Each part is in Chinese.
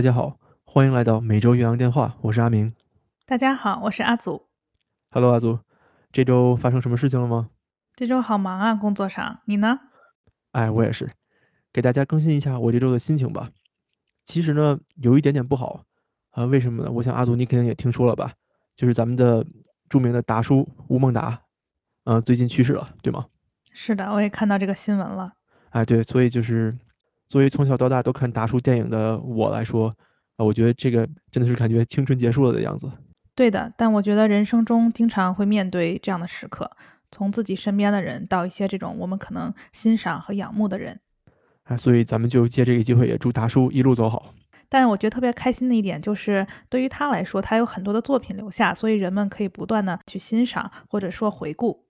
大家好，欢迎来到每周岳阳电话，我是阿明。大家好，我是阿祖。Hello，阿祖，这周发生什么事情了吗？这周好忙啊，工作上。你呢？哎，我也是，给大家更新一下我这周的心情吧。其实呢，有一点点不好啊。为什么呢？我想阿祖你肯定也听说了吧？就是咱们的著名的达叔吴孟达，嗯，最近去世了，对吗？是的，我也看到这个新闻了。哎，对，所以就是作为从小到大都看达叔电影的我来说，啊，我觉得这个真的是感觉青春结束了的样子。对的，但我觉得人生中经常会面对这样的时刻，从自己身边的人到一些这种我们可能欣赏和仰慕的人。啊，所以咱们就借这个机会，也祝达叔一路走好。但我觉得特别开心的一点就是，对于他来说，他有很多的作品留下，所以人们可以不断的去欣赏或者说回顾。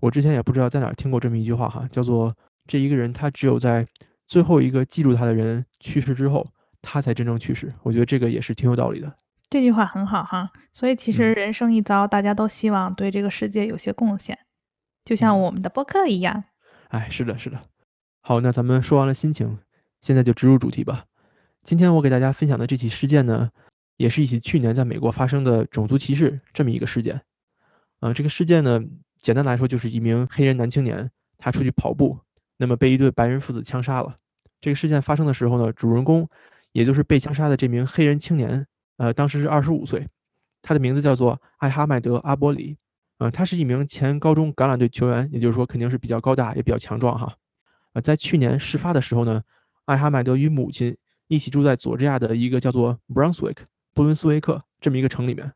我之前也不知道在哪儿听过这么一句话哈，叫做这一个人他只有在最后一个记住他的人去世之后，他才真正去世。我觉得这个也是挺有道理的。这句话很好哈，所以其实人生一遭，大家都希望对这个世界有些贡献，就像我们的播客一样。哎，是的，是的。好，那咱们说完了心情，现在就直入主题吧。今天我给大家分享的这起事件呢，也是一起去年在美国发生的种族歧视这么一个事件。啊，这个事件呢，简单来说就是一名黑人男青年，他出去跑步，那么被一对白人父子枪杀了。这个事件发生的时候呢，主人公也就是被枪杀的这名黑人青年，呃，当时是二十五岁，他的名字叫做艾哈迈德·阿波里，呃，他是一名前高中橄榄队球员，也就是说肯定是比较高大也比较强壮哈。呃，在去年事发的时候呢，艾哈迈德与母亲。一起住在佐治亚的一个叫做 Brunswick 布伦斯维克这么一个城里面，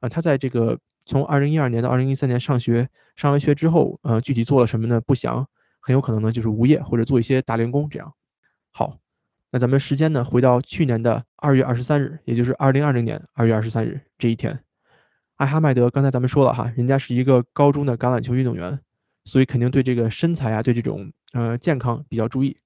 啊，他在这个从二零一二年到二零一三年上学，上完学之后，呃，具体做了什么呢？不详，很有可能呢就是无业或者做一些打零工这样。好，那咱们时间呢回到去年的二月二十三日，也就是二零二零年二月二十三日这一天，艾哈迈德刚才咱们说了哈，人家是一个高中的橄榄球运动员，所以肯定对这个身材啊，对这种呃健康比较注意。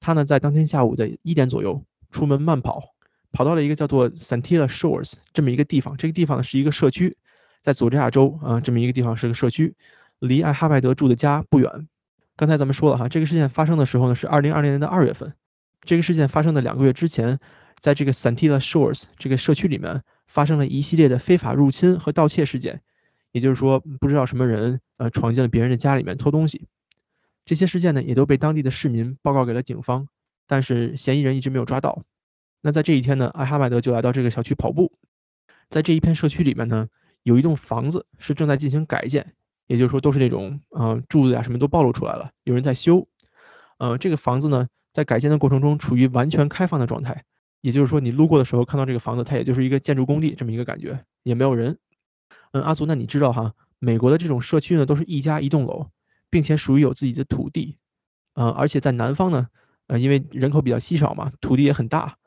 他呢，在当天下午的一点左右出门慢跑，跑到了一个叫做 Santilla Shores 这么一个地方。这个地方呢是一个社区，在佐治亚州啊，这么一个地方是个社区，离艾哈迈德住的家不远。刚才咱们说了哈，这个事件发生的时候呢是二零二零年的二月份。这个事件发生的两个月之前，在这个 Santilla Shores 这个社区里面发生了一系列的非法入侵和盗窃事件，也就是说，不知道什么人呃闯进了别人的家里面偷东西。这些事件呢，也都被当地的市民报告给了警方，但是嫌疑人一直没有抓到。那在这一天呢，艾哈迈德就来到这个小区跑步，在这一片社区里面呢，有一栋房子是正在进行改建，也就是说都是那种嗯柱子呀什么都暴露出来了，有人在修。呃，这个房子呢，在改建的过程中处于完全开放的状态，也就是说你路过的时候看到这个房子，它也就是一个建筑工地这么一个感觉，也没有人。嗯，阿苏，那你知道哈，美国的这种社区呢，都是一家一栋楼。并且属于有自己的土地，呃，而且在南方呢，呃，因为人口比较稀少嘛，土地也很大，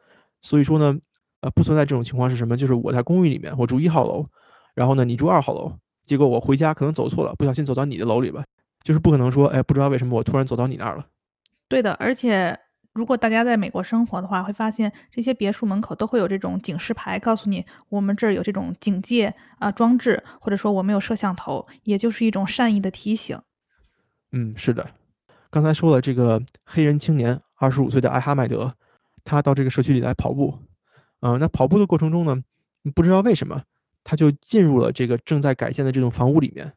所以说呢，呃，不存在这种情况是什么？就是我在公寓里面，我住一号楼，然后呢，你住二号楼，结果我回家可能走错了，不小心走到你的楼里吧，就是不可能说，哎，不知道为什么我突然走到你那儿了。对的，而且如果大家在美国生活的话，会发现这些别墅门口都会有这种警示牌，告诉你我们这儿有这种警戒啊装置，或者说我们有摄像头，也就是一种善意的提醒。嗯，是的，刚才说了这个黑人青年，二十五岁的艾哈迈德，他到这个社区里来跑步，嗯，那跑步的过程中呢，不知道为什么他就进入了这个正在改建的这栋房屋里面。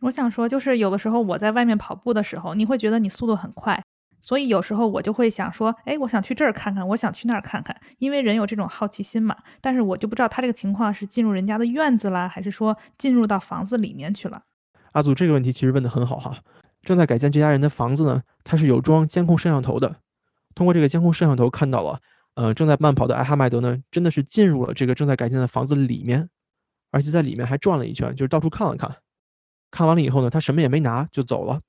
我想说，就是有的时候我在外面跑步的时候，你会觉得你速度很快，所以有时候我就会想说，哎，我想去这儿看看，我想去那儿看看，因为人有这种好奇心嘛。但是我就不知道他这个情况是进入人家的院子啦，还是说进入到房子里面去了。阿祖这个问题其实问得很好哈。正在改建这家人的房子呢，它是有装监控摄像头的。通过这个监控摄像头看到了，呃，正在慢跑的艾哈迈德呢，真的是进入了这个正在改建的房子里面，而且在里面还转了一圈，就是到处看了看。看完了以后呢，他什么也没拿就走了，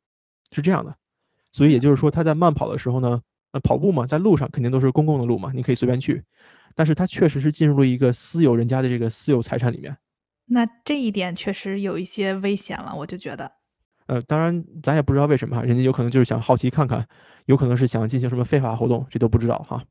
是这样的。所以也就是说，他在慢跑的时候呢，呃，跑步嘛，在路上肯定都是公共的路嘛，你可以随便去。但是他确实是进入了一个私有人家的这个私有财产里面。那这一点确实有一些危险了，我就觉得。呃，当然，咱也不知道为什么哈，人家有可能就是想好奇看看，有可能是想进行什么非法活动，这都不知道哈，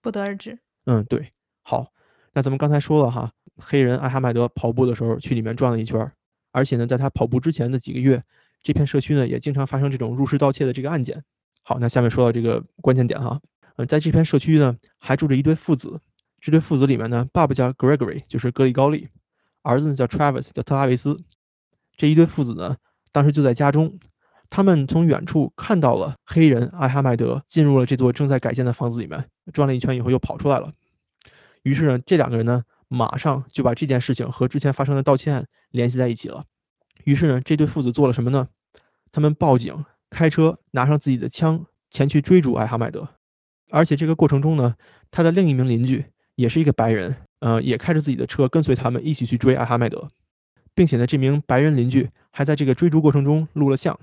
不得而知。嗯，对，好，那咱们刚才说了哈，黑人艾哈迈德跑步的时候去里面转了一圈，而且呢，在他跑步之前的几个月，这片社区呢也经常发生这种入室盗窃的这个案件。好，那下面说到这个关键点哈，嗯，在这片社区呢还住着一对父子，这对父子里面呢，爸爸叫 Gregory，就是格里高利，儿子呢叫 Travis，叫特拉维斯。这一对父子呢，当时就在家中，他们从远处看到了黑人艾哈迈德进入了这座正在改建的房子里面，转了一圈以后又跑出来了。于是呢，这两个人呢，马上就把这件事情和之前发生的盗窃案联系在一起了。于是呢，这对父子做了什么呢？他们报警，开车拿上自己的枪前去追逐艾哈迈德。而且这个过程中呢，他的另一名邻居也是一个白人，呃，也开着自己的车跟随他们一起去追艾哈迈德。并且呢，这名白人邻居还在这个追逐过程中录了像。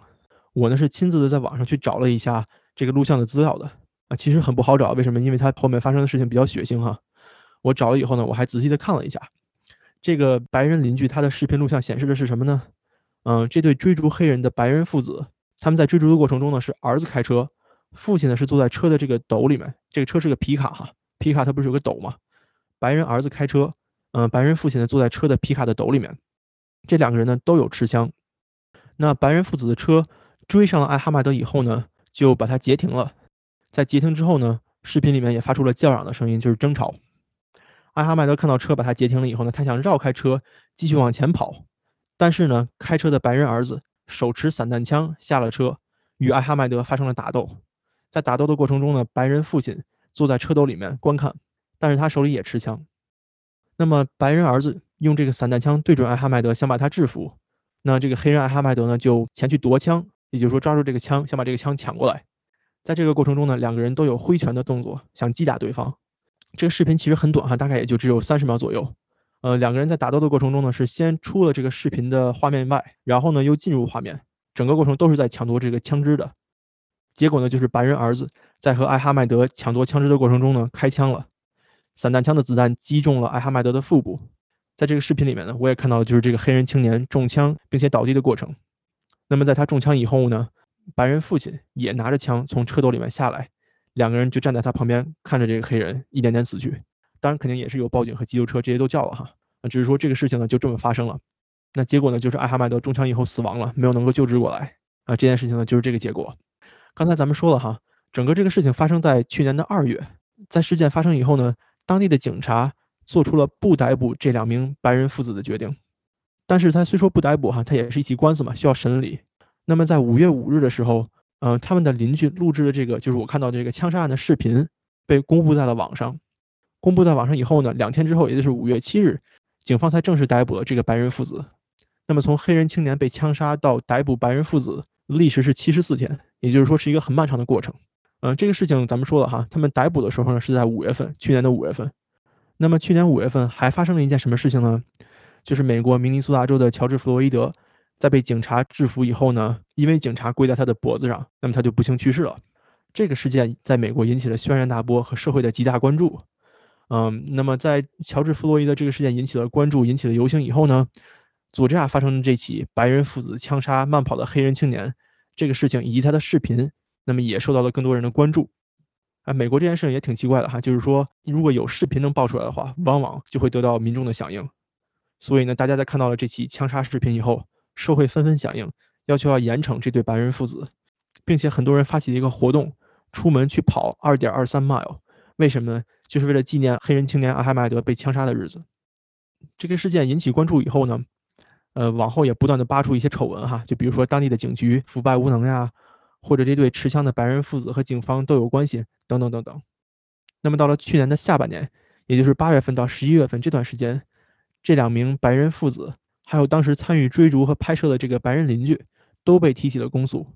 我呢是亲自的在网上去找了一下这个录像的资料的啊，其实很不好找，为什么？因为他后面发生的事情比较血腥哈。我找了以后呢，我还仔细的看了一下这个白人邻居他的视频录像显示的是什么呢？嗯，这对追逐黑人的白人父子，他们在追逐的过程中呢，是儿子开车，父亲呢是坐在车的这个斗里面。这个车是个皮卡哈，皮卡它不是有个斗吗？白人儿子开车，嗯，白人父亲呢坐在车的皮卡的斗里面。这两个人呢都有持枪，那白人父子的车追上了艾哈迈德以后呢，就把他截停了。在截停之后呢，视频里面也发出了叫嚷的声音，就是争吵。艾哈迈德看到车把他截停了以后呢，他想绕开车继续往前跑，但是呢，开车的白人儿子手持散弹枪下了车，与艾哈迈德发生了打斗。在打斗的过程中呢，白人父亲坐在车斗里面观看，但是他手里也持枪。那么白人儿子。用这个散弹枪对准艾哈迈德，想把他制服。那这个黑人艾哈迈德呢，就前去夺枪，也就是说抓住这个枪，想把这个枪抢过来。在这个过程中呢，两个人都有挥拳的动作，想击打对方。这个视频其实很短哈，大概也就只有三十秒左右。呃，两个人在打斗的过程中呢，是先出了这个视频的画面外，然后呢又进入画面，整个过程都是在抢夺这个枪支的。结果呢，就是白人儿子在和艾哈迈德抢夺枪支的过程中呢，开枪了，散弹枪的子弹击中了艾哈迈德的腹部。在这个视频里面呢，我也看到，就是这个黑人青年中枪并且倒地的过程。那么在他中枪以后呢，白人父亲也拿着枪从车斗里面下来，两个人就站在他旁边看着这个黑人一点点死去。当然肯定也是有报警和急救车这些都叫了哈，那只是说这个事情呢就这么发生了。那结果呢就是艾哈迈德中枪以后死亡了，没有能够救治过来啊。这件事情呢就是这个结果。刚才咱们说了哈，整个这个事情发生在去年的二月，在事件发生以后呢，当地的警察。做出了不逮捕这两名白人父子的决定，但是他虽说不逮捕哈，他也是一起官司嘛，需要审理。那么在五月五日的时候，嗯，他们的邻居录制的这个，就是我看到这个枪杀案的视频，被公布在了网上。公布在网上以后呢，两天之后，也就是五月七日，警方才正式逮捕了这个白人父子。那么从黑人青年被枪杀到逮捕白人父子，历时是七十四天，也就是说是一个很漫长的过程。嗯，这个事情咱们说了哈，他们逮捕的时候呢是在五月份，去年的五月份。那么去年五月份还发生了一件什么事情呢？就是美国明尼苏达州的乔治·弗洛伊德在被警察制服以后呢，因为警察跪在他的脖子上，那么他就不幸去世了。这个事件在美国引起了轩然大波和社会的极大关注。嗯，那么在乔治·弗洛伊德这个事件引起了关注、引起了游行以后呢，佐治亚发生的这起白人父子枪杀慢跑的黑人青年这个事情以及他的视频，那么也受到了更多人的关注。啊，美国这件事情也挺奇怪的哈，就是说，如果有视频能爆出来的话，往往就会得到民众的响应。所以呢，大家在看到了这起枪杀视频以后，社会纷纷响应，要求要严惩这对白人父子，并且很多人发起了一个活动，出门去跑二点二三 mile。为什么呢？就是为了纪念黑人青年阿哈迈德被枪杀的日子。这个事件引起关注以后呢，呃，往后也不断的扒出一些丑闻哈，就比如说当地的警局腐败无能呀。或者这对持枪的白人父子和警方都有关系，等等等等。那么到了去年的下半年，也就是八月份到十一月份这段时间，这两名白人父子还有当时参与追逐和拍摄的这个白人邻居都被提起了公诉。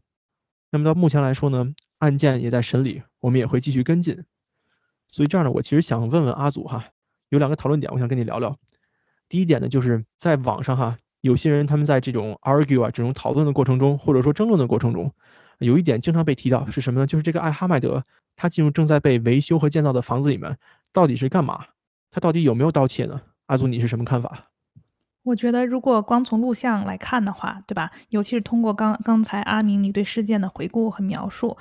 那么到目前来说呢，案件也在审理，我们也会继续跟进。所以这样呢，我其实想问问阿祖哈，有两个讨论点，我想跟你聊聊。第一点呢，就是在网上哈，有些人他们在这种 argue 啊这种讨论的过程中，或者说争论的过程中。有一点经常被提到是什么呢？就是这个艾哈迈德，他进入正在被维修和建造的房子里面，到底是干嘛？他到底有没有盗窃呢？阿祖，你是什么看法？我觉得，如果光从录像来看的话，对吧？尤其是通过刚刚才阿明你对事件的回顾和描述，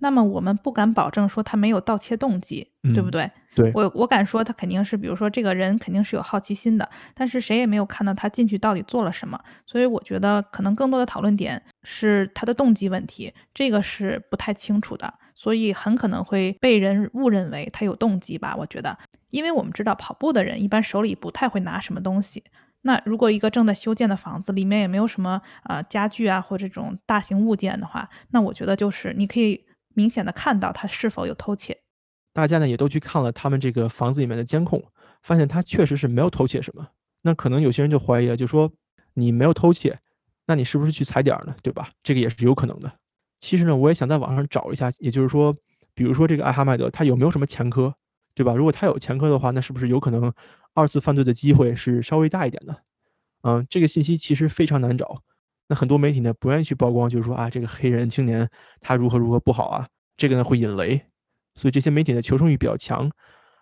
那么我们不敢保证说他没有盗窃动机，对不对？对我，我敢说他肯定是，比如说这个人肯定是有好奇心的，但是谁也没有看到他进去到底做了什么，所以我觉得可能更多的讨论点是他的动机问题，这个是不太清楚的，所以很可能会被人误认为他有动机吧？我觉得。因为我们知道跑步的人一般手里不太会拿什么东西。那如果一个正在修建的房子里面也没有什么呃家具啊或这种大型物件的话，那我觉得就是你可以明显的看到他是否有偷窃。大家呢也都去看了他们这个房子里面的监控，发现他确实是没有偷窃什么。那可能有些人就怀疑了，就说你没有偷窃，那你是不是去踩点儿呢？对吧？这个也是有可能的。其实呢，我也想在网上找一下，也就是说，比如说这个艾哈迈德他有没有什么前科，对吧？如果他有前科的话，那是不是有可能？二次犯罪的机会是稍微大一点的，嗯，这个信息其实非常难找。那很多媒体呢不愿意去曝光，就是说啊，这个黑人青年他如何如何不好啊，这个呢会引雷，所以这些媒体的求生欲比较强，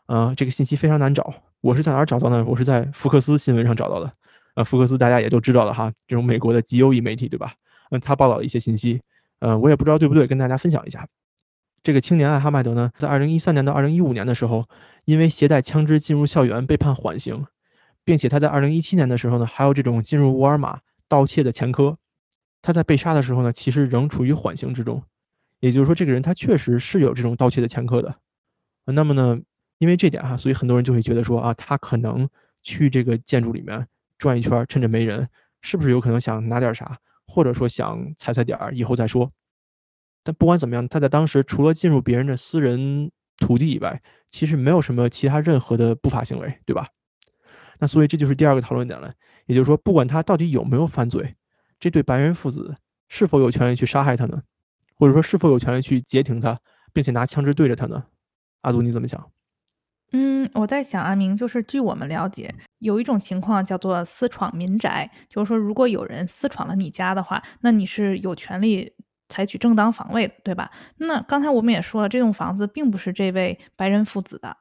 啊，这个信息非常难找。我是在哪儿找到呢？我是在福克斯新闻上找到的，啊，福克斯大家也都知道了哈，这种美国的极右翼媒体，对吧？嗯，他报道了一些信息，嗯，我也不知道对不对，跟大家分享一下。这个青年艾哈迈德呢，在二零一三年到二零一五年的时候，因为携带枪支进入校园被判缓刑，并且他在二零一七年的时候呢，还有这种进入沃尔玛盗窃的前科。他在被杀的时候呢，其实仍处于缓刑之中，也就是说，这个人他确实是有这种盗窃的前科的。那么呢，因为这点哈，所以很多人就会觉得说啊，他可能去这个建筑里面转一圈，趁着没人，是不是有可能想拿点啥，或者说想踩踩点儿，以后再说。但不管怎么样，他在当时除了进入别人的私人土地以外，其实没有什么其他任何的不法行为，对吧？那所以这就是第二个讨论点了，也就是说，不管他到底有没有犯罪，这对白人父子是否有权利去杀害他呢？或者说是否有权利去截停他，并且拿枪支对着他呢？阿祖你怎么想？嗯，我在想，阿明，就是据我们了解，有一种情况叫做私闯民宅，就是说，如果有人私闯了你家的话，那你是有权利。采取正当防卫的，对吧？那刚才我们也说了，这栋房子并不是这位白人父子的。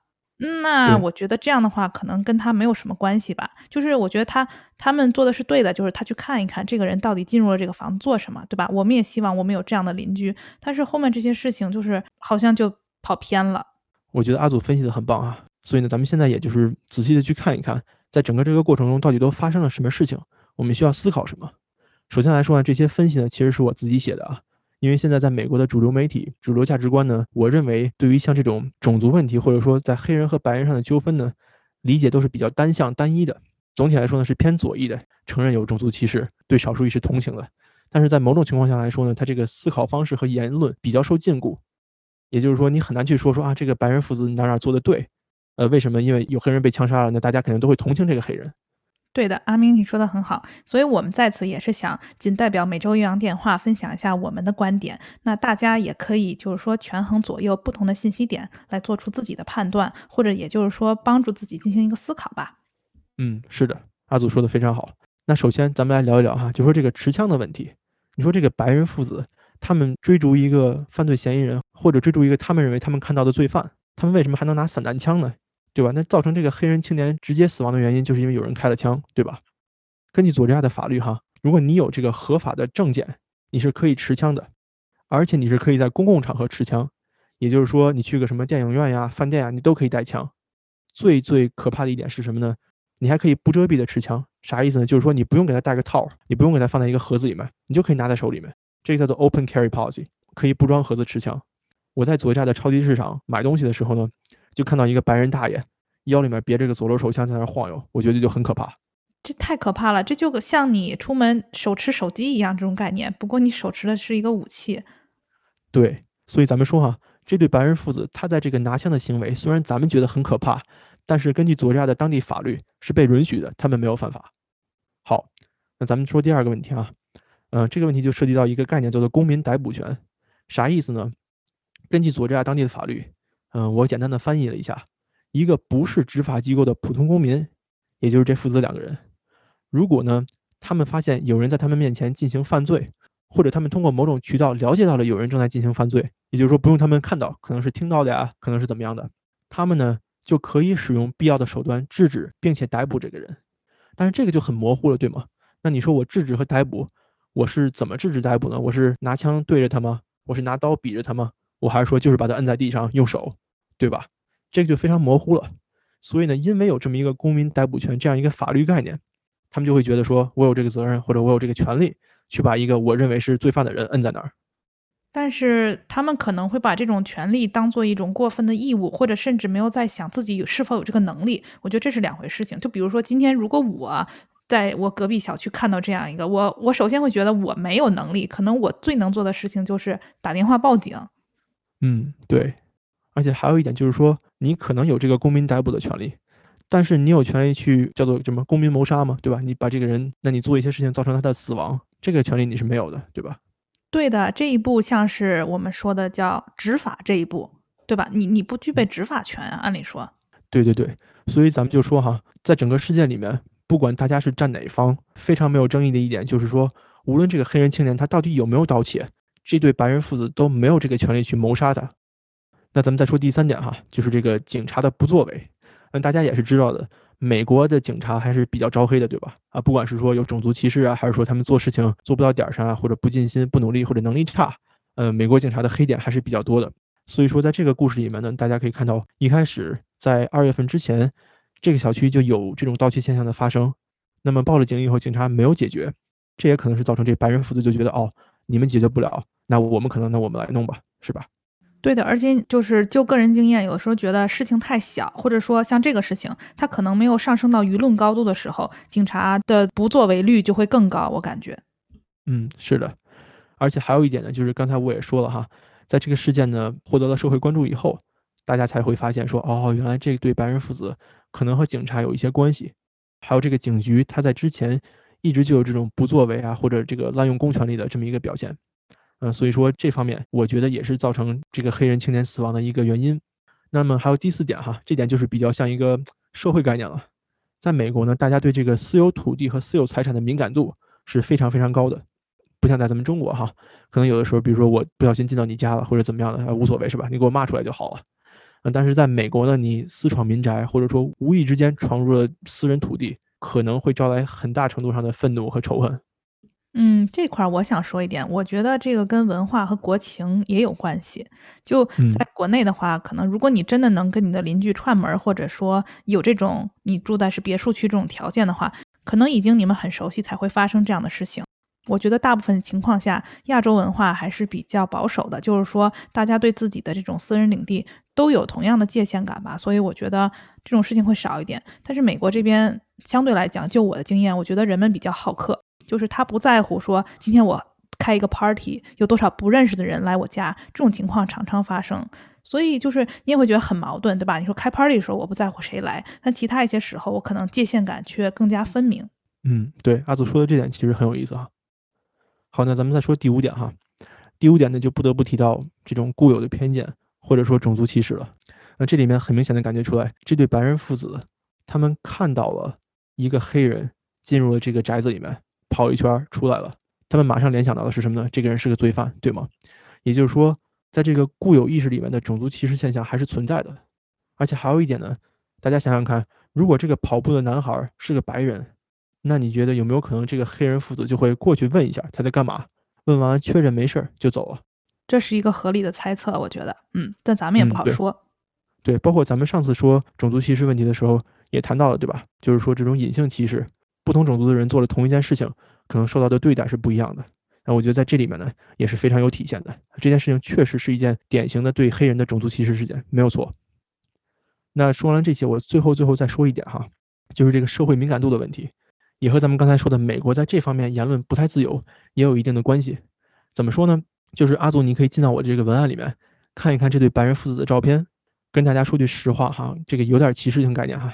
那我觉得这样的话，可能跟他没有什么关系吧。就是我觉得他他们做的是对的，就是他去看一看这个人到底进入了这个房子做什么，对吧？我们也希望我们有这样的邻居。但是后面这些事情就是好像就跑偏了。我觉得阿祖分析的很棒啊。所以呢，咱们现在也就是仔细的去看一看，在整个这个过程中到底都发生了什么事情，我们需要思考什么。首先来说呢，这些分析呢，其实是我自己写的啊。因为现在在美国的主流媒体、主流价值观呢，我认为对于像这种种族问题，或者说在黑人和白人上的纠纷呢，理解都是比较单向、单一的。总体来说呢，是偏左翼的，承认有种族歧视，对少数裔是同情的。但是在某种情况下来说呢，他这个思考方式和言论比较受禁锢，也就是说，你很难去说说啊，这个白人父子哪哪做的对，呃，为什么？因为有黑人被枪杀了，那大家肯定都会同情这个黑人。对的，阿明，你说的很好，所以我们在此也是想仅代表每周岳阳电话分享一下我们的观点，那大家也可以就是说权衡左右不同的信息点来做出自己的判断，或者也就是说帮助自己进行一个思考吧。嗯，是的，阿祖说的非常好。那首先咱们来聊一聊哈，就说这个持枪的问题。你说这个白人父子他们追逐一个犯罪嫌疑人，或者追逐一个他们认为他们看到的罪犯，他们为什么还能拿散弹枪呢？对吧？那造成这个黑人青年直接死亡的原因，就是因为有人开了枪，对吧？根据佐治亚的法律，哈，如果你有这个合法的证件，你是可以持枪的，而且你是可以在公共场合持枪，也就是说，你去个什么电影院呀、饭店呀，你都可以带枪。最最可怕的一点是什么呢？你还可以不遮蔽的持枪，啥意思呢？就是说你不用给它带个套，你不用给它放在一个盒子里面，你就可以拿在手里面。这个叫做 open carry policy，可以不装盒子持枪。我在佐治亚的超级市场买东西的时候呢。就看到一个白人大爷腰里面别着个左轮手枪在那晃悠，我觉得就很可怕。这太可怕了，这就像你出门手持手机一样这种概念。不过你手持的是一个武器。对，所以咱们说哈，这对白人父子他在这个拿枪的行为，虽然咱们觉得很可怕，但是根据佐治亚的当地法律是被允许的，他们没有犯法。好，那咱们说第二个问题啊，嗯，这个问题就涉及到一个概念叫做公民逮捕权，啥意思呢？根据佐治亚当地的法律。嗯，我简单的翻译了一下，一个不是执法机构的普通公民，也就是这父子两个人，如果呢，他们发现有人在他们面前进行犯罪，或者他们通过某种渠道了解到了有人正在进行犯罪，也就是说不用他们看到，可能是听到的呀，可能是怎么样的，他们呢就可以使用必要的手段制止并且逮捕这个人。但是这个就很模糊了，对吗？那你说我制止和逮捕，我是怎么制止逮捕呢？我是拿枪对着他吗？我是拿刀比着他吗？我还是说就是把他摁在地上用手？对吧？这个就非常模糊了。所以呢，因为有这么一个公民逮捕权这样一个法律概念，他们就会觉得说我有这个责任，或者我有这个权利去把一个我认为是罪犯的人摁在那儿。但是他们可能会把这种权利当做一种过分的义务，或者甚至没有在想自己是否有这个能力。我觉得这是两回事情。就比如说今天，如果我在我隔壁小区看到这样一个，我我首先会觉得我没有能力，可能我最能做的事情就是打电话报警。嗯，对。而且还有一点就是说，你可能有这个公民逮捕的权利，但是你有权利去叫做什么公民谋杀嘛？对吧？你把这个人，那你做一些事情造成他的死亡，这个权利你是没有的，对吧？对的，这一步像是我们说的叫执法这一步，对吧？你你不具备执法权啊，按理说。对对对，所以咱们就说哈，在整个事件里面，不管大家是站哪方，非常没有争议的一点就是说，无论这个黑人青年他到底有没有盗窃，这对白人父子都没有这个权利去谋杀他。那咱们再说第三点哈，就是这个警察的不作为。那大家也是知道的。美国的警察还是比较招黑的，对吧？啊，不管是说有种族歧视啊，还是说他们做事情做不到点儿上啊，或者不尽心、不努力或者能力差，呃，美国警察的黑点还是比较多的。所以说，在这个故事里面呢，大家可以看到，一开始在二月份之前，这个小区就有这种盗窃现象的发生。那么报了警以后，警察没有解决，这也可能是造成这白人父子就觉得，哦，你们解决不了，那我们可能，那我们来弄吧，是吧？对的，而且就是就个人经验，有时候觉得事情太小，或者说像这个事情，它可能没有上升到舆论高度的时候，警察的不作为率就会更高。我感觉，嗯，是的，而且还有一点呢，就是刚才我也说了哈，在这个事件呢获得了社会关注以后，大家才会发现说，哦，原来这对白人父子可能和警察有一些关系，还有这个警局他在之前一直就有这种不作为啊，或者这个滥用公权力的这么一个表现。嗯，所以说这方面我觉得也是造成这个黑人青年死亡的一个原因。那么还有第四点哈，这点就是比较像一个社会概念了。在美国呢，大家对这个私有土地和私有财产的敏感度是非常非常高的，不像在咱们中国哈，可能有的时候，比如说我不小心进到你家了或者怎么样的，无所谓是吧？你给我骂出来就好了。但是在美国呢，你私闯民宅或者说无意之间闯入了私人土地，可能会招来很大程度上的愤怒和仇恨。嗯，这块儿我想说一点，我觉得这个跟文化和国情也有关系。就在国内的话，可能如果你真的能跟你的邻居串门，或者说有这种你住在是别墅区这种条件的话，可能已经你们很熟悉才会发生这样的事情。我觉得大部分情况下，亚洲文化还是比较保守的，就是说大家对自己的这种私人领地都有同样的界限感吧，所以我觉得这种事情会少一点。但是美国这边相对来讲，就我的经验，我觉得人们比较好客。就是他不在乎说今天我开一个 party 有多少不认识的人来我家，这种情况常常发生，所以就是你也会觉得很矛盾，对吧？你说开 party 的时候我不在乎谁来，但其他一些时候我可能界限感却更加分明。嗯，对，阿祖说的这点其实很有意思哈。好，那咱们再说第五点哈。第五点呢，就不得不提到这种固有的偏见或者说种族歧视了。那这里面很明显的感觉出来，这对白人父子他们看到了一个黑人进入了这个宅子里面。跑一圈出来了，他们马上联想到的是什么呢？这个人是个罪犯，对吗？也就是说，在这个固有意识里面的种族歧视现象还是存在的。而且还有一点呢，大家想想看，如果这个跑步的男孩是个白人，那你觉得有没有可能这个黑人父子就会过去问一下他在干嘛？问完确认没事儿就走了？这是一个合理的猜测，我觉得，嗯，但咱们也不好说。对，包括咱们上次说种族歧视问题的时候也谈到了，对吧？就是说这种隐性歧视。不同种族的人做了同一件事情，可能受到的对待是不一样的。那我觉得在这里面呢，也是非常有体现的。这件事情确实是一件典型的对黑人的种族歧视事件，没有错。那说完这些，我最后最后再说一点哈，就是这个社会敏感度的问题，也和咱们刚才说的美国在这方面言论不太自由也有一定的关系。怎么说呢？就是阿祖，你可以进到我这个文案里面看一看这对白人父子的照片。跟大家说句实话哈，这个有点歧视性概念哈，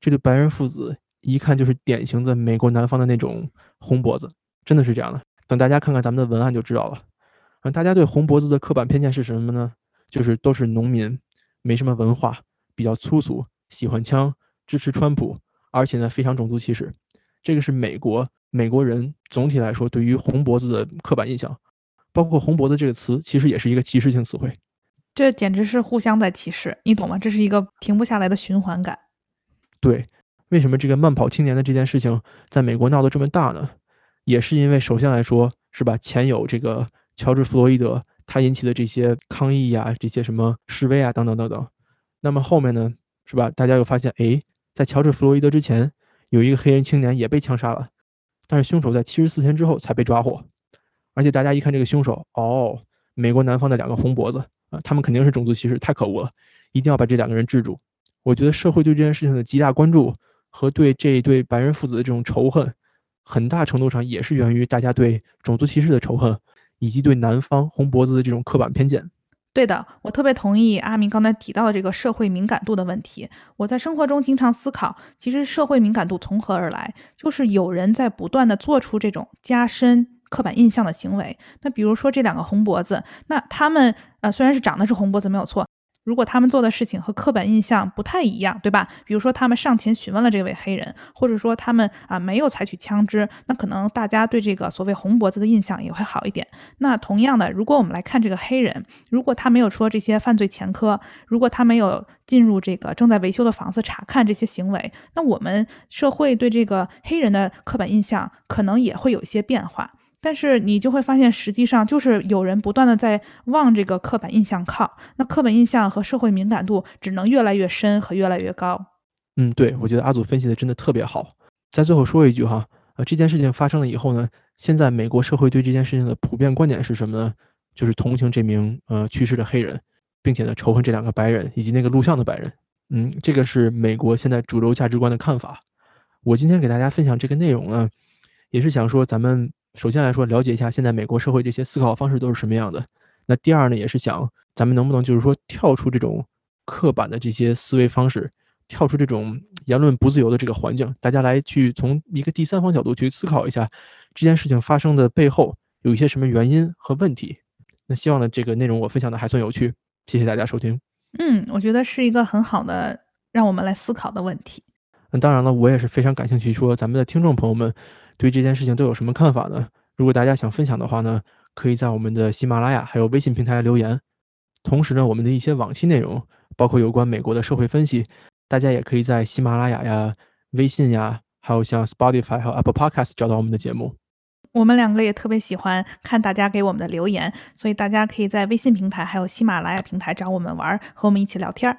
这对白人父子。一看就是典型的美国南方的那种红脖子，真的是这样的。等大家看看咱们的文案就知道了。嗯，大家对红脖子的刻板偏见是什么呢？就是都是农民，没什么文化，比较粗俗，喜欢枪，支持川普，而且呢非常种族歧视。这个是美国美国人总体来说对于红脖子的刻板印象，包括红脖子这个词其实也是一个歧视性词汇。这简直是互相在歧视，你懂吗？这是一个停不下来的循环感。对。为什么这个慢跑青年的这件事情在美国闹得这么大呢？也是因为首先来说，是吧？前有这个乔治·弗洛伊德，他引起的这些抗议呀，这些什么示威啊，等等等等。那么后面呢，是吧？大家又发现，哎，在乔治·弗洛伊德之前，有一个黑人青年也被枪杀了，但是凶手在七十四天之后才被抓获。而且大家一看这个凶手，哦，美国南方的两个红脖子啊，他们肯定是种族歧视，太可恶了，一定要把这两个人制住。我觉得社会对这件事情的极大关注和对这一对白人父子的这种仇恨，很大程度上也是源于大家对种族歧视的仇恨，以及对南方红脖子的这种刻板偏见。对的，我特别同意阿明刚才提到的这个社会敏感度的问题。我在生活中经常思考，其实社会敏感度从何而来？就是有人在不断的做出这种加深刻板印象的行为。那比如说这两个红脖子，那他们呃虽然是长得是红脖子没有错。如果他们做的事情和刻板印象不太一样，对吧？比如说他们上前询问了这位黑人，或者说他们啊没有采取枪支，那可能大家对这个所谓红脖子的印象也会好一点。那同样的，如果我们来看这个黑人，如果他没有说这些犯罪前科，如果他没有进入这个正在维修的房子查看这些行为，那我们社会对这个黑人的刻板印象可能也会有一些变化。但是你就会发现，实际上就是有人不断的在往这个刻板印象靠，那刻板印象和社会敏感度只能越来越深和越来越高。嗯，对，我觉得阿祖分析的真的特别好。在最后说一句哈，呃，这件事情发生了以后呢，现在美国社会对这件事情的普遍观点是什么呢？就是同情这名呃去世的黑人，并且呢仇恨这两个白人以及那个录像的白人。嗯，这个是美国现在主流价值观的看法。我今天给大家分享这个内容呢，也是想说咱们。首先来说，了解一下现在美国社会这些思考方式都是什么样的。那第二呢，也是想咱们能不能就是说跳出这种刻板的这些思维方式，跳出这种言论不自由的这个环境，大家来去从一个第三方角度去思考一下这件事情发生的背后有一些什么原因和问题。那希望呢这个内容我分享的还算有趣，谢谢大家收听。嗯，我觉得是一个很好的让我们来思考的问题。那当然了，我也是非常感兴趣，说咱们的听众朋友们。对这件事情都有什么看法呢？如果大家想分享的话呢，可以在我们的喜马拉雅还有微信平台留言。同时呢，我们的一些往期内容，包括有关美国的社会分析，大家也可以在喜马拉雅呀、微信呀，还有像 Spotify 和 Apple Podcast 找到我们的节目。我们两个也特别喜欢看大家给我们的留言，所以大家可以在微信平台还有喜马拉雅平台找我们玩，和我们一起聊天。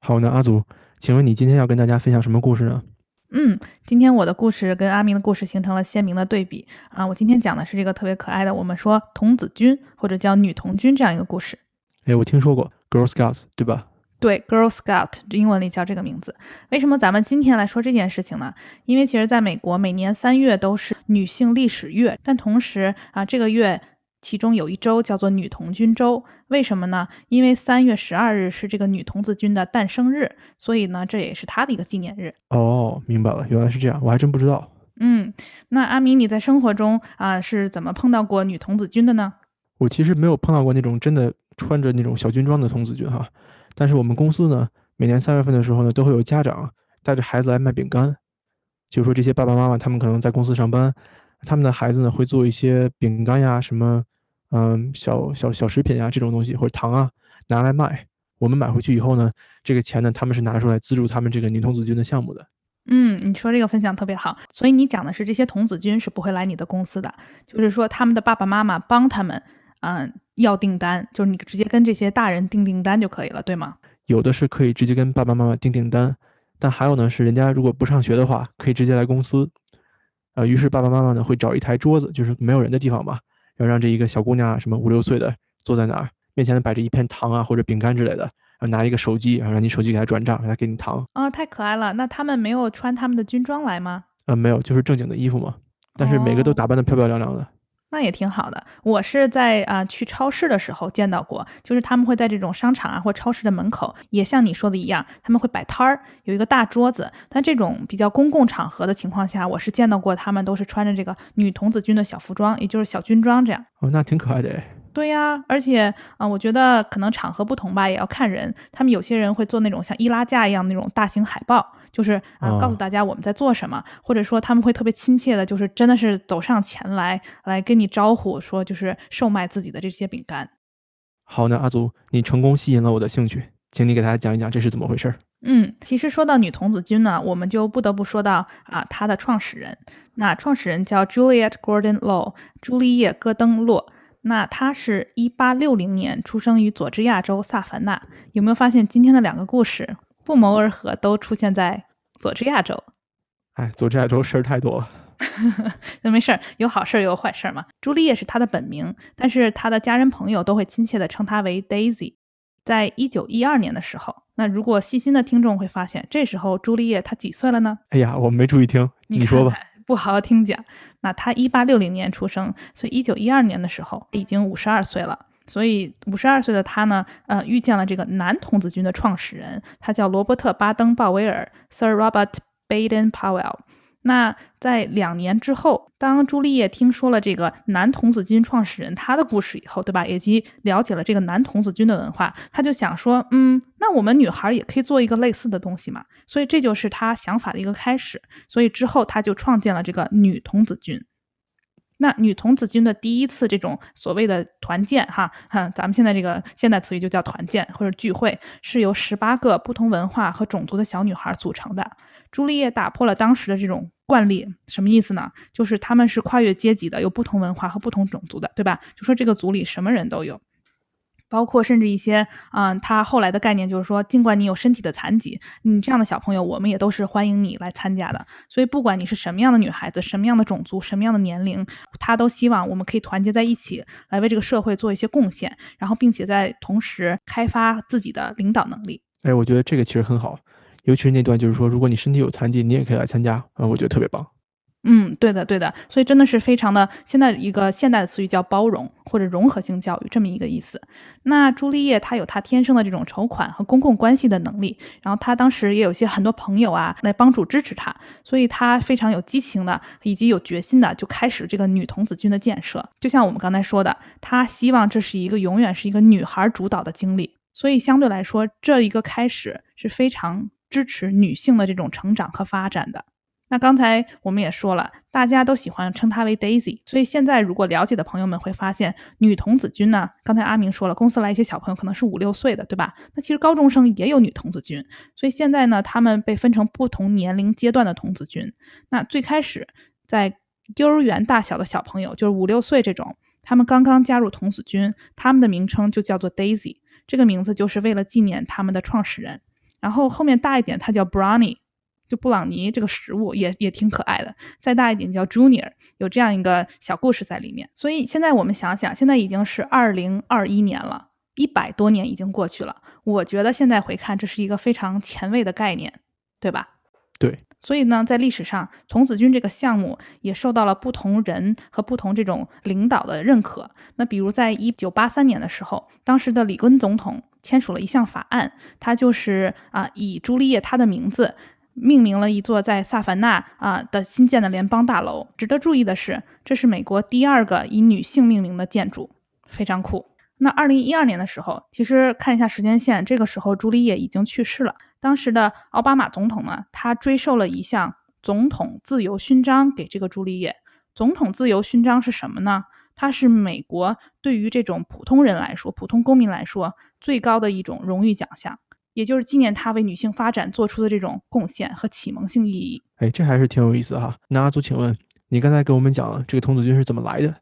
好，那阿祖，请问你今天要跟大家分享什么故事呢？嗯，今天我的故事跟阿明的故事形成了鲜明的对比啊！我今天讲的是这个特别可爱的，我们说童子军或者叫女童军这样一个故事。哎，我听说过 Girl Scouts，对吧？对，Girl Scout，英文里叫这个名字。为什么咱们今天来说这件事情呢？因为其实在美国，每年三月都是女性历史月，但同时啊，这个月。其中有一周叫做女童军周，为什么呢？因为三月十二日是这个女童子军的诞生日，所以呢，这也是她的一个纪念日。哦，明白了，原来是这样，我还真不知道。嗯，那阿明，你在生活中啊是怎么碰到过女童子军的呢？我其实没有碰到过那种真的穿着那种小军装的童子军哈，但是我们公司呢，每年三月份的时候呢，都会有家长带着孩子来卖饼干，就是说这些爸爸妈妈他们可能在公司上班，他们的孩子呢会做一些饼干呀什么。嗯，小小小食品呀，这种东西或者糖啊，拿来卖。我们买回去以后呢，这个钱呢，他们是拿出来资助他们这个女童子军的项目的。嗯，你说这个分享特别好。所以你讲的是这些童子军是不会来你的公司的，就是说他们的爸爸妈妈帮他们，嗯，要订单，就是你直接跟这些大人订订单就可以了，对吗？有的是可以直接跟爸爸妈妈订订单，但还有呢是人家如果不上学的话，可以直接来公司。呃，于是爸爸妈妈呢会找一台桌子，就是没有人的地方吧。要让这一个小姑娘，什么五六岁的，坐在那儿，面前摆着一片糖啊或者饼干之类的，然后拿一个手机，然后让你手机给她转账，让她给你糖。啊，太可爱了！那他们没有穿他们的军装来吗？呃，没有，就是正经的衣服嘛。但是每个都打扮的漂漂亮亮的。那也挺好的。我是在啊去超市的时候见到过，就是他们会在这种商场啊或超市的门口，也像你说的一样，他们会摆摊儿，有一个大桌子。但这种比较公共场合的情况下，我是见到过他们都是穿着这个女童子军的小服装，也就是小军装这样。哦，那挺可爱的哎。对呀，而且啊，我觉得可能场合不同吧，也要看人。他们有些人会做那种像易拉架一样那种大型海报。就是啊，告诉大家我们在做什么，或者说他们会特别亲切的，就是真的是走上前来来跟你招呼，说就是售卖自己的这些饼干。好呢，阿祖，你成功吸引了我的兴趣，请你给大家讲一讲这是怎么回事。嗯，其实说到女童子军呢，我们就不得不说到啊，她的创始人。那创始人叫 Juliet Gordon Law，朱丽叶·戈登·洛。那她是一八六零年出生于佐治亚州萨凡纳。有没有发现今天的两个故事？不谋而合，都出现在佐治亚州。哎，佐治亚州事儿太多了。那没事儿，有好事儿也有坏事儿嘛。朱丽叶是她的本名，但是她的家人朋友都会亲切地称她为 Daisy。在一九一二年的时候，那如果细心的听众会发现，这时候朱丽叶她几岁了呢？哎呀，我没注意听，你说吧。不好好听讲。那她一八六零年出生，所以一九一二年的时候已经五十二岁了。所以五十二岁的她呢，呃，遇见了这个男童子军的创始人，他叫罗伯特·巴登·鲍威尔 （Sir Robert Baden-Powell）。那在两年之后，当朱丽叶听说了这个男童子军创始人他的故事以后，对吧？以及了解了这个男童子军的文化，他就想说，嗯，那我们女孩也可以做一个类似的东西嘛。所以这就是他想法的一个开始。所以之后他就创建了这个女童子军。那女童子军的第一次这种所谓的团建，哈，哼，咱们现在这个现代词语就叫团建或者聚会，是由十八个不同文化和种族的小女孩组成的。朱丽叶打破了当时的这种惯例，什么意思呢？就是他们是跨越阶级的，有不同文化和不同种族的，对吧？就说这个组里什么人都有，包括甚至一些，嗯，他后来的概念就是说，尽管你有身体的残疾，你这样的小朋友，我们也都是欢迎你来参加的。所以不管你是什么样的女孩子，什么样的种族，什么样的年龄，他都希望我们可以团结在一起，来为这个社会做一些贡献，然后并且在同时开发自己的领导能力。哎，我觉得这个其实很好。尤其是那段，就是说，如果你身体有残疾，你也可以来参加啊，我觉得特别棒。嗯，对的，对的，所以真的是非常的，现在一个现代的词语叫包容或者融合性教育这么一个意思。那朱丽叶她有她天生的这种筹款和公共关系的能力，然后她当时也有些很多朋友啊来帮助支持她，所以她非常有激情的以及有决心的就开始这个女童子军的建设。就像我们刚才说的，她希望这是一个永远是一个女孩主导的经历，所以相对来说，这一个开始是非常。支持女性的这种成长和发展的。那刚才我们也说了，大家都喜欢称她为 Daisy，所以现在如果了解的朋友们会发现，女童子军呢，刚才阿明说了，公司来一些小朋友可能是五六岁的，对吧？那其实高中生也有女童子军，所以现在呢，他们被分成不同年龄阶段的童子军。那最开始在幼儿园大小的小朋友，就是五六岁这种，他们刚刚加入童子军，他们的名称就叫做 Daisy，这个名字就是为了纪念他们的创始人。然后后面大一点，他叫 Brownie，就布朗尼这个食物也也挺可爱的。再大一点叫 Junior，有这样一个小故事在里面。所以现在我们想想，现在已经是二零二一年了，一百多年已经过去了。我觉得现在回看，这是一个非常前卫的概念，对吧？对。所以呢，在历史上，童子军这个项目也受到了不同人和不同这种领导的认可。那比如在一九八三年的时候，当时的里根总统。签署了一项法案，他就是啊，以朱丽叶她的名字命名了一座在萨凡纳啊的新建的联邦大楼。值得注意的是，这是美国第二个以女性命名的建筑，非常酷。那二零一二年的时候，其实看一下时间线，这个时候朱丽叶已经去世了。当时的奥巴马总统呢，他追授了一项总统自由勋章给这个朱丽叶。总统自由勋章是什么呢？它是美国对于这种普通人来说、普通公民来说最高的一种荣誉奖项，也就是纪念她为女性发展做出的这种贡献和启蒙性意义。哎，这还是挺有意思哈。那阿祖，请问你刚才给我们讲了这个童子军是怎么来的？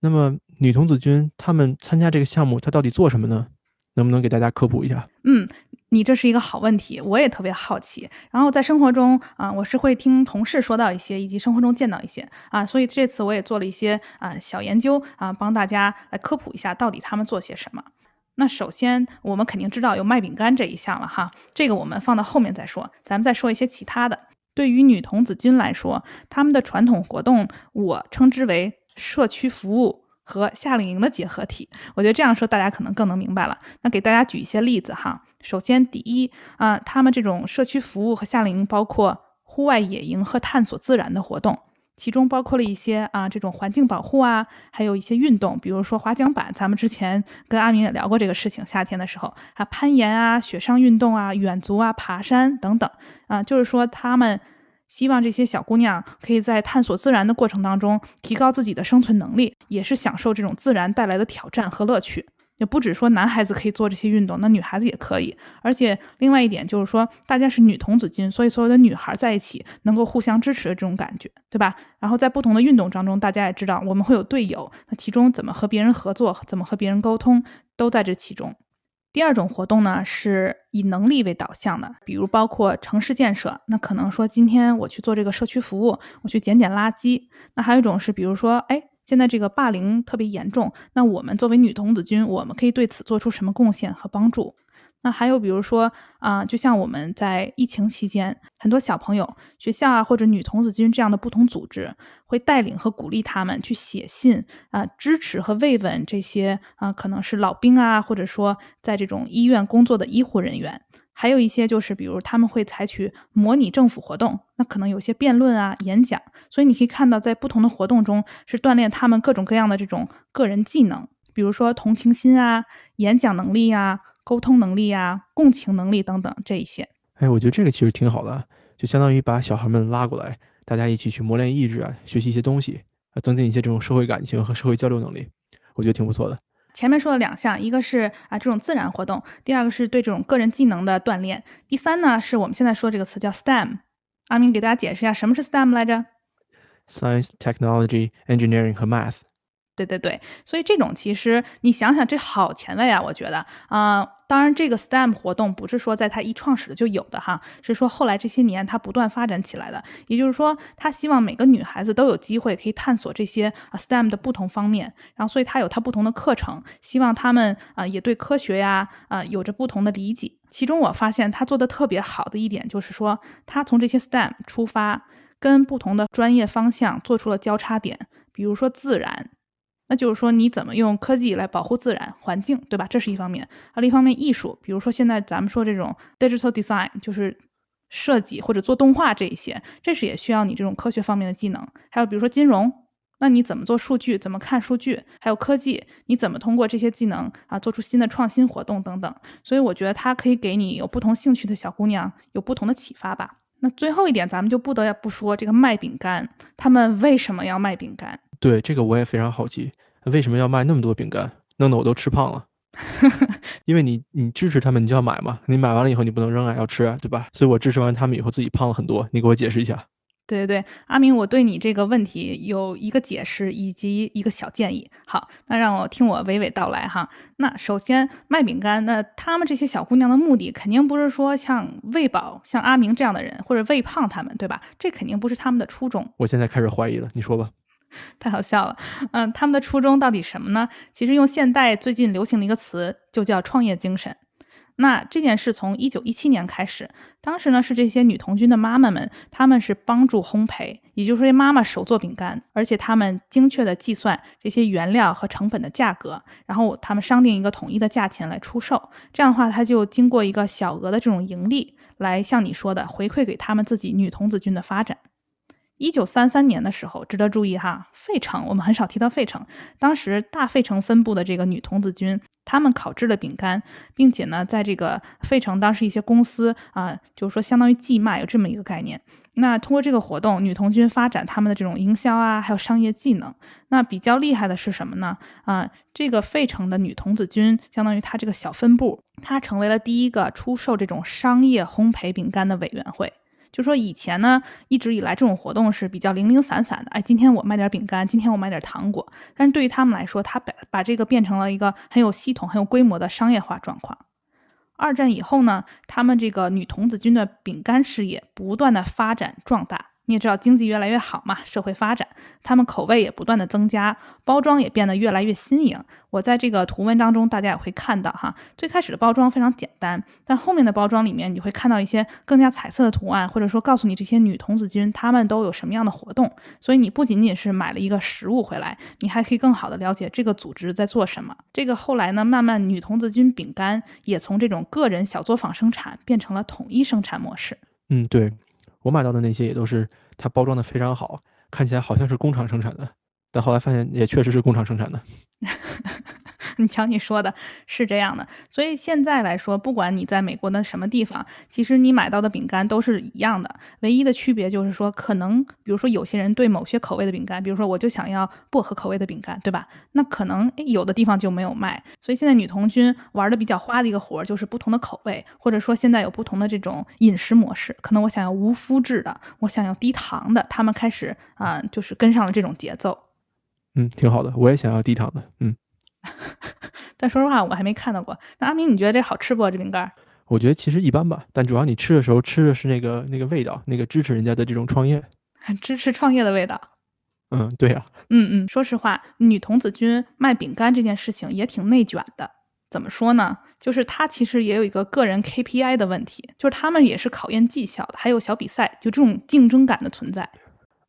那么女童子军他们参加这个项目，他到底做什么呢？能不能给大家科普一下？嗯。你这是一个好问题，我也特别好奇。然后在生活中啊，我是会听同事说到一些，以及生活中见到一些啊，所以这次我也做了一些啊小研究啊，帮大家来科普一下到底他们做些什么。那首先我们肯定知道有卖饼干这一项了哈，这个我们放到后面再说，咱们再说一些其他的。对于女童子军来说，他们的传统活动我称之为社区服务和夏令营的结合体。我觉得这样说大家可能更能明白了。那给大家举一些例子哈。首先，第一啊，他们这种社区服务和夏令营包括户外野营和探索自然的活动，其中包括了一些啊这种环境保护啊，还有一些运动，比如说滑桨板，咱们之前跟阿明也聊过这个事情，夏天的时候啊攀岩啊、雪上运动啊、远足啊、爬山等等啊，就是说他们希望这些小姑娘可以在探索自然的过程当中提高自己的生存能力，也是享受这种自然带来的挑战和乐趣。也不止说男孩子可以做这些运动，那女孩子也可以。而且另外一点就是说，大家是女童子军，所以所有的女孩在一起能够互相支持的这种感觉，对吧？然后在不同的运动当中，大家也知道我们会有队友，那其中怎么和别人合作，怎么和别人沟通，都在这其中。第二种活动呢，是以能力为导向的，比如包括城市建设，那可能说今天我去做这个社区服务，我去捡捡垃圾。那还有一种是，比如说，哎，现在这个霸凌特别严重，那我们作为女童子军，我们可以对此做出什么贡献和帮助？那还有比如说啊，就像我们在疫情期间，很多小朋友、学校啊，或者女童子军这样的不同组织，会带领和鼓励他们去写信啊，支持和慰问这些啊，可能是老兵啊，或者说在这种医院工作的医护人员。还有一些就是，比如他们会采取模拟政府活动，那可能有些辩论啊、演讲。所以你可以看到，在不同的活动中，是锻炼他们各种各样的这种个人技能，比如说同情心啊、演讲能力啊。沟通能力啊，共情能力等等这一些，哎，我觉得这个其实挺好的，就相当于把小孩们拉过来，大家一起去磨练意志啊，学习一些东西啊，增进一些这种社会感情和社会交流能力，我觉得挺不错的。前面说了两项，一个是啊这种自然活动，第二个是对这种个人技能的锻炼，第三呢是我们现在说这个词叫 STEM。阿明给大家解释一下什么是 STEM 来着？Science, Technology, Engineering 和 Math。对对对，所以这种其实你想想，这好前卫啊！我觉得啊，当然这个 STEM 活动不是说在它一创始就有的哈，是说后来这些年它不断发展起来的。也就是说，他希望每个女孩子都有机会可以探索这些 STEM 的不同方面，然后所以他有他不同的课程，希望他们啊也对科学呀啊有着不同的理解。其中我发现他做的特别好的一点就是说，他从这些 STEM 出发，跟不同的专业方向做出了交叉点，比如说自然。那就是说，你怎么用科技来保护自然环境，对吧？这是一方面。还，另一方面，艺术，比如说现在咱们说这种 digital design，就是设计或者做动画这一些，这是也需要你这种科学方面的技能。还有比如说金融，那你怎么做数据，怎么看数据？还有科技，你怎么通过这些技能啊，做出新的创新活动等等。所以我觉得它可以给你有不同兴趣的小姑娘有不同的启发吧。那最后一点，咱们就不得不说这个卖饼干，他们为什么要卖饼干？对这个我也非常好奇，为什么要卖那么多饼干，弄得我都吃胖了。因为你你支持他们，你就要买嘛，你买完了以后你不能扔啊，要吃啊，对吧？所以我支持完他们以后自己胖了很多。你给我解释一下。对对对，阿明，我对你这个问题有一个解释以及一个小建议。好，那让我听我娓娓道来哈。那首先卖饼干，那他们这些小姑娘的目的肯定不是说像喂饱像阿明这样的人，或者喂胖他们，对吧？这肯定不是他们的初衷。我现在开始怀疑了，你说吧。太好笑了，嗯，他们的初衷到底什么呢？其实用现代最近流行的一个词，就叫创业精神。那这件事从一九一七年开始，当时呢是这些女童军的妈妈们，她们是帮助烘焙，也就是说妈妈手做饼干，而且她们精确的计算这些原料和成本的价格，然后他们商定一个统一的价钱来出售。这样的话，她就经过一个小额的这种盈利，来像你说的回馈给他们自己女童子军的发展。一九三三年的时候，值得注意哈，费城我们很少提到费城。当时大费城分部的这个女童子军，他们烤制了饼干，并且呢，在这个费城当时一些公司啊，就是说相当于寄卖，有这么一个概念。那通过这个活动，女童军发展他们的这种营销啊，还有商业技能。那比较厉害的是什么呢？啊，这个费城的女童子军，相当于它这个小分部，它成为了第一个出售这种商业烘焙饼干的委员会。就说以前呢，一直以来这种活动是比较零零散散的。哎，今天我卖点饼干，今天我卖点糖果。但是对于他们来说，他把把这个变成了一个很有系统、很有规模的商业化状况。二战以后呢，他们这个女童子军的饼干事业不断的发展壮大。你也知道经济越来越好嘛，社会发展，他们口味也不断的增加，包装也变得越来越新颖。我在这个图文当中，大家也会看到哈，最开始的包装非常简单，但后面的包装里面你会看到一些更加彩色的图案，或者说告诉你这些女童子军她们都有什么样的活动。所以你不仅仅是买了一个实物回来，你还可以更好的了解这个组织在做什么。这个后来呢，慢慢女童子军饼干也从这种个人小作坊生产变成了统一生产模式。嗯，对。我买到的那些也都是它包装的非常好，看起来好像是工厂生产的，但后来发现也确实是工厂生产的。你瞧，你说的是这样的，所以现在来说，不管你在美国的什么地方，其实你买到的饼干都是一样的，唯一的区别就是说，可能比如说有些人对某些口味的饼干，比如说我就想要薄荷口味的饼干，对吧？那可能诶有的地方就没有卖。所以现在女童军玩的比较花的一个活儿就是不同的口味，或者说现在有不同的这种饮食模式。可能我想要无麸质的，我想要低糖的，他们开始啊，就是跟上了这种节奏。嗯，挺好的，我也想要低糖的，嗯。但说实话，我还没看到过。那阿明，你觉得这好吃不？这饼干？我觉得其实一般吧，但主要你吃的时候吃的是那个那个味道，那个支持人家的这种创业，支持创业的味道。嗯，对呀。嗯嗯，说实话，女童子军卖饼干这件事情也挺内卷的。怎么说呢？就是他其实也有一个个人 KPI 的问题，就是他们也是考验绩效的，还有小比赛，就这种竞争感的存在。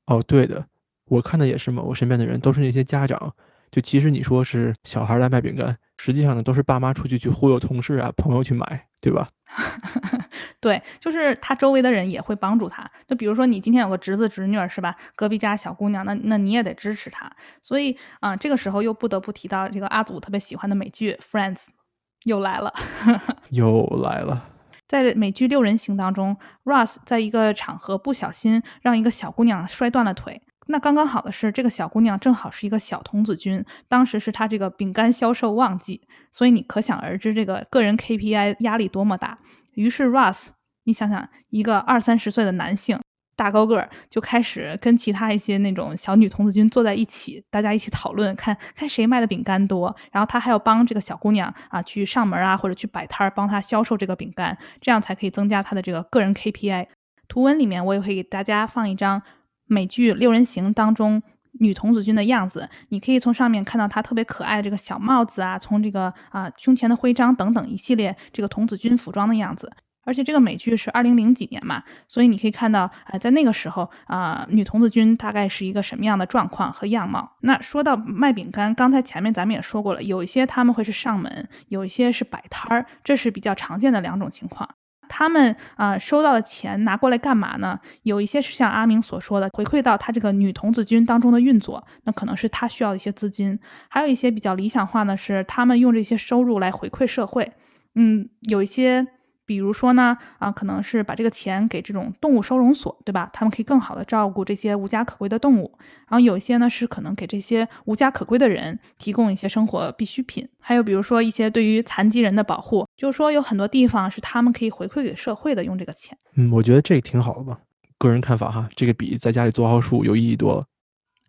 哦，对的，我看的也是嘛。我身边的人都是那些家长，就其实你说是小孩来卖饼干，实际上呢都是爸妈出去去忽悠同事啊、朋友去买，对吧？对，就是他周围的人也会帮助他。就比如说你今天有个侄子侄女是吧？隔壁家小姑娘，那那你也得支持他。所以啊，这个时候又不得不提到这个阿祖特别喜欢的美剧《Friends》，又来了，又来了。在美剧《六人行》当中，Ross 在一个场合不小心让一个小姑娘摔断了腿。那刚刚好的是，这个小姑娘正好是一个小童子军，当时是她这个饼干销售旺季，所以你可想而知这个个人 KPI 压力多么大。于是 Ross，你想想，一个二三十岁的男性，大高个儿，就开始跟其他一些那种小女童子军坐在一起，大家一起讨论，看看谁卖的饼干多。然后他还要帮这个小姑娘啊去上门啊，或者去摆摊儿，帮她销售这个饼干，这样才可以增加她的这个个人 KPI。图文里面我也会给大家放一张美剧《六人行》当中。女童子军的样子，你可以从上面看到她特别可爱的这个小帽子啊，从这个啊胸前的徽章等等一系列这个童子军服装的样子。而且这个美剧是二零零几年嘛，所以你可以看到啊，在那个时候啊，女童子军大概是一个什么样的状况和样貌。那说到卖饼干，刚才前面咱们也说过了，有一些他们会是上门，有一些是摆摊儿，这是比较常见的两种情况。他们啊收到的钱拿过来干嘛呢？有一些是像阿明所说的，回馈到他这个女童子军当中的运作，那可能是他需要的一些资金；还有一些比较理想化呢，是他们用这些收入来回馈社会。嗯，有一些。比如说呢，啊，可能是把这个钱给这种动物收容所，对吧？他们可以更好的照顾这些无家可归的动物。然后有一些呢，是可能给这些无家可归的人提供一些生活必需品。还有比如说一些对于残疾人的保护，就是说有很多地方是他们可以回馈给社会的，用这个钱。嗯，我觉得这挺好的吧，个人看法哈，这个比在家里做好树有意义多了。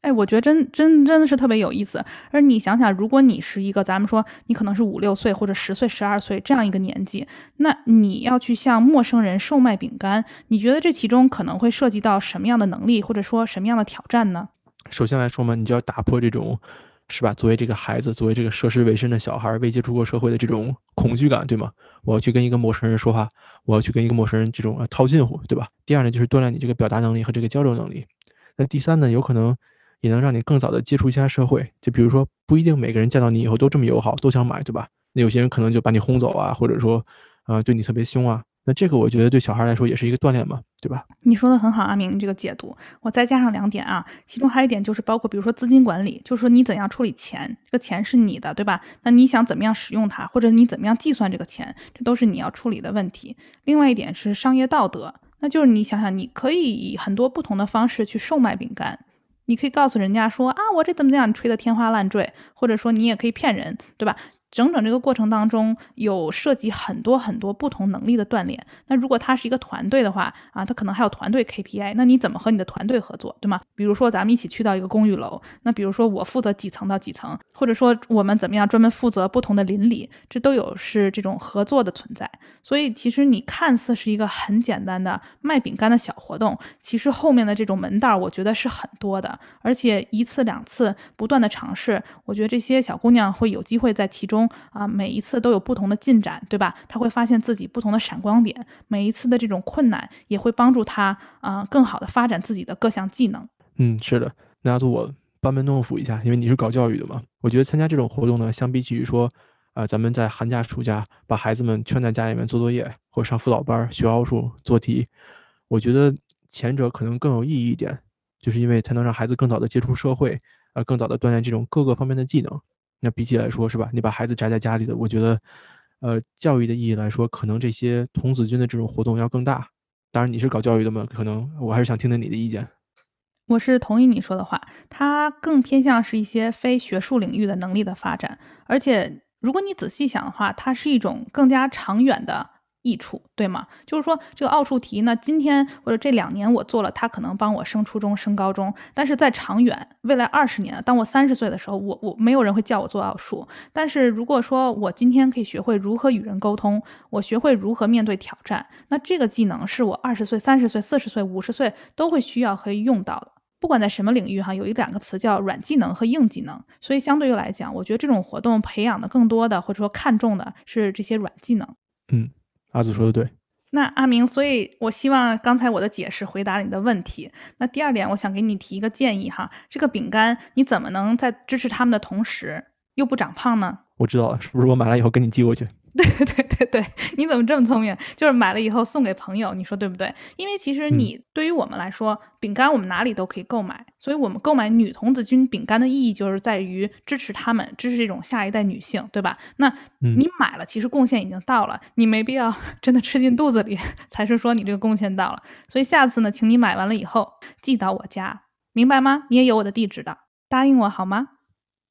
哎，我觉得真真真的是特别有意思。而你想想，如果你是一个，咱们说你可能是五六岁或者十岁、十二岁这样一个年纪，那你要去向陌生人售卖饼干，你觉得这其中可能会涉及到什么样的能力，或者说什么样的挑战呢？首先来说嘛，你就要打破这种，是吧？作为这个孩子，作为这个涉世未深的小孩，未接触过社会的这种恐惧感，对吗？我要去跟一个陌生人说话，我要去跟一个陌生人这种套近乎，对吧？第二呢，就是锻炼你这个表达能力和这个交流能力。那第三呢，有可能。也能让你更早的接触一下社会，就比如说不一定每个人见到你以后都这么友好，都想买，对吧？那有些人可能就把你轰走啊，或者说，啊，对你特别凶啊。那这个我觉得对小孩来说也是一个锻炼嘛，对吧？你说的很好，阿明这个解读，我再加上两点啊，其中还有一点就是包括比如说资金管理，就是说你怎样处理钱，这个钱是你的，对吧？那你想怎么样使用它，或者你怎么样计算这个钱，这都是你要处理的问题。另外一点是商业道德，那就是你想想，你可以以很多不同的方式去售卖饼干。你可以告诉人家说啊，我这怎么怎样，吹得天花乱坠，或者说你也可以骗人，对吧？整整这个过程当中，有涉及很多很多不同能力的锻炼。那如果他是一个团队的话，啊，他可能还有团队 KPI。那你怎么和你的团队合作，对吗？比如说咱们一起去到一个公寓楼，那比如说我负责几层到几层，或者说我们怎么样专门负责不同的邻里，这都有是这种合作的存在。所以其实你看似是一个很简单的卖饼干的小活动，其实后面的这种门道，我觉得是很多的。而且一次两次不断的尝试，我觉得这些小姑娘会有机会在其中。啊，每一次都有不同的进展，对吧？他会发现自己不同的闪光点，每一次的这种困难也会帮助他啊，更好的发展自己的各项技能。嗯，是的，那要做我班门弄斧一下，因为你是搞教育的嘛。我觉得参加这种活动呢，相比起于说，啊，咱们在寒假、暑假把孩子们圈在家里面做作业，或上辅导班学奥数、做题，我觉得前者可能更有意义一点，就是因为才能让孩子更早的接触社会，呃，更早的锻炼这种各个方面的技能。那比起来说，是吧？你把孩子宅在家里的，我觉得，呃，教育的意义来说，可能这些童子军的这种活动要更大。当然，你是搞教育的嘛，可能我还是想听听你的意见。我是同意你说的话，它更偏向是一些非学术领域的能力的发展，而且如果你仔细想的话，它是一种更加长远的益处，对吗？就是说，这个奥数题呢，今天或者这两年我做了，它可能帮我升初中、升高中。但是在长远未来二十年，当我三十岁的时候，我我没有人会叫我做奥数。但是如果说我今天可以学会如何与人沟通，我学会如何面对挑战，那这个技能是我二十岁、三十岁、四十岁、五十岁都会需要和用到的。不管在什么领域哈，有一两个词叫软技能和硬技能。所以相对于来讲，我觉得这种活动培养的更多的或者说看重的是这些软技能。嗯。阿紫说的对，那阿明，所以我希望刚才我的解释回答了你的问题。那第二点，我想给你提一个建议哈，这个饼干你怎么能在支持他们的同时又不长胖呢？我知道了，是不是我买了以后给你寄过去？对对对对，你怎么这么聪明？就是买了以后送给朋友，你说对不对？因为其实你对于我们来说，饼干我们哪里都可以购买，所以我们购买女童子军饼干的意义就是在于支持他们，支持这种下一代女性，对吧？那你买了，其实贡献已经到了，你没必要 真的吃进肚子里 才是说你这个贡献到了。所以下次呢，请你买完了以后寄到我家，明白吗？你也有我的地址的，答应我好吗？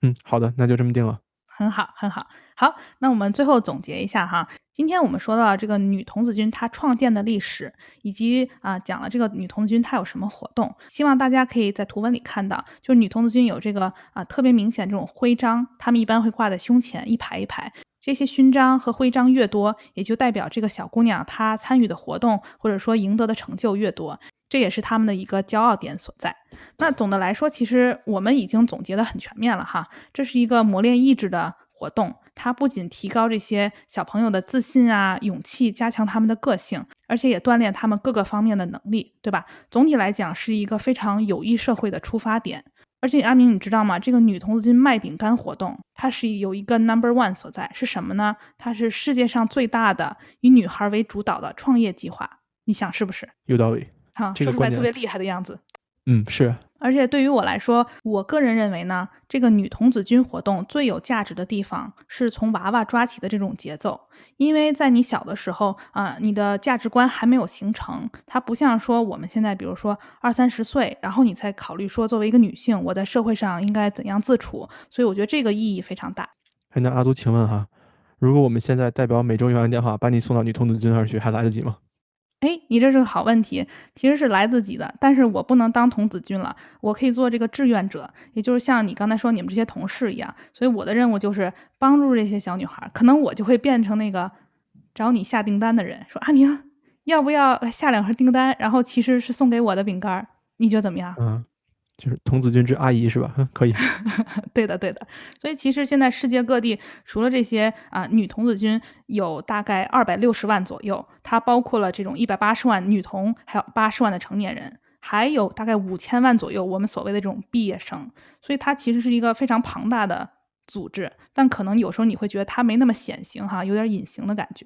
嗯，好的，那就这么定了。很好，很好。好，那我们最后总结一下哈。今天我们说到这个女童子军她创建的历史，以及啊讲了这个女童子军她有什么活动。希望大家可以在图文里看到，就是女童子军有这个啊特别明显这种徽章，他们一般会挂在胸前，一排一排。这些勋章和徽章越多，也就代表这个小姑娘她参与的活动或者说赢得的成就越多，这也是他们的一个骄傲点所在。那总的来说，其实我们已经总结的很全面了哈。这是一个磨练意志的活动。它不仅提高这些小朋友的自信啊、勇气，加强他们的个性，而且也锻炼他们各个方面的能力，对吧？总体来讲，是一个非常有益社会的出发点。而且阿明，你知道吗？这个女童子军卖饼干活动，它是有一个 number one 所在，是什么呢？它是世界上最大的以女孩为主导的创业计划。你想是不是？有道理。好，说出来特别厉害的样子。嗯，是。而且对于我来说，我个人认为呢，这个女童子军活动最有价值的地方是从娃娃抓起的这种节奏，因为在你小的时候啊，你的价值观还没有形成，它不像说我们现在，比如说二三十岁，然后你才考虑说作为一个女性，我在社会上应该怎样自处。所以我觉得这个意义非常大。那阿祖，请问哈，如果我们现在代表美中原电话把你送到女童子军那儿去，还来得及吗？哎，你这是个好问题，其实是来自己的，但是我不能当童子军了，我可以做这个志愿者，也就是像你刚才说你们这些同事一样，所以我的任务就是帮助这些小女孩，可能我就会变成那个找你下订单的人，说阿明，要不要来下两盒订单，然后其实是送给我的饼干，你觉得怎么样？嗯。就是童子军之阿姨是吧？可以，对的对的。所以其实现在世界各地除了这些啊女童子军有大概二百六十万左右，它包括了这种一百八十万女童，还有八十万的成年人，还有大概五千万左右我们所谓的这种毕业生。所以它其实是一个非常庞大的组织，但可能有时候你会觉得它没那么显形哈，有点隐形的感觉。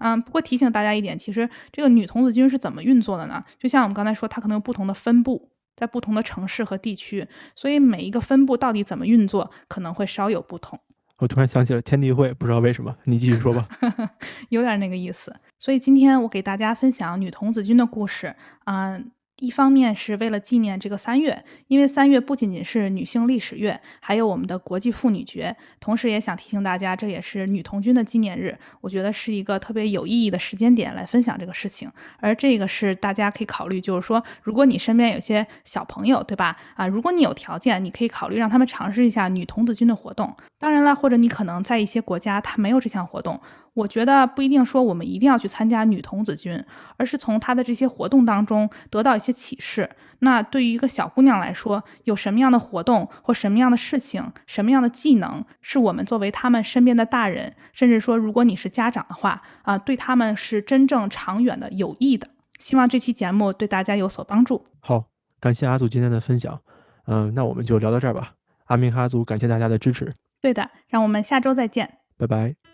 嗯，不过提醒大家一点，其实这个女童子军是怎么运作的呢？就像我们刚才说，它可能有不同的分部。在不同的城市和地区，所以每一个分部到底怎么运作，可能会稍有不同。我突然想起了天地会，不知道为什么，你继续说吧。有点那个意思。所以今天我给大家分享女童子军的故事，嗯。一方面是为了纪念这个三月，因为三月不仅仅是女性历史月，还有我们的国际妇女节。同时也想提醒大家，这也是女童军的纪念日，我觉得是一个特别有意义的时间点来分享这个事情。而这个是大家可以考虑，就是说，如果你身边有些小朋友，对吧？啊，如果你有条件，你可以考虑让他们尝试一下女童子军的活动。当然了，或者你可能在一些国家，它没有这项活动。我觉得不一定说我们一定要去参加女童子军，而是从她的这些活动当中得到一些启示。那对于一个小姑娘来说，有什么样的活动或什么样的事情、什么样的技能，是我们作为他们身边的大人，甚至说如果你是家长的话，啊，对他们是真正长远的有益的。希望这期节目对大家有所帮助。好，感谢阿祖今天的分享。嗯，那我们就聊到这儿吧。阿明哈族，感谢大家的支持。对的，让我们下周再见。拜拜。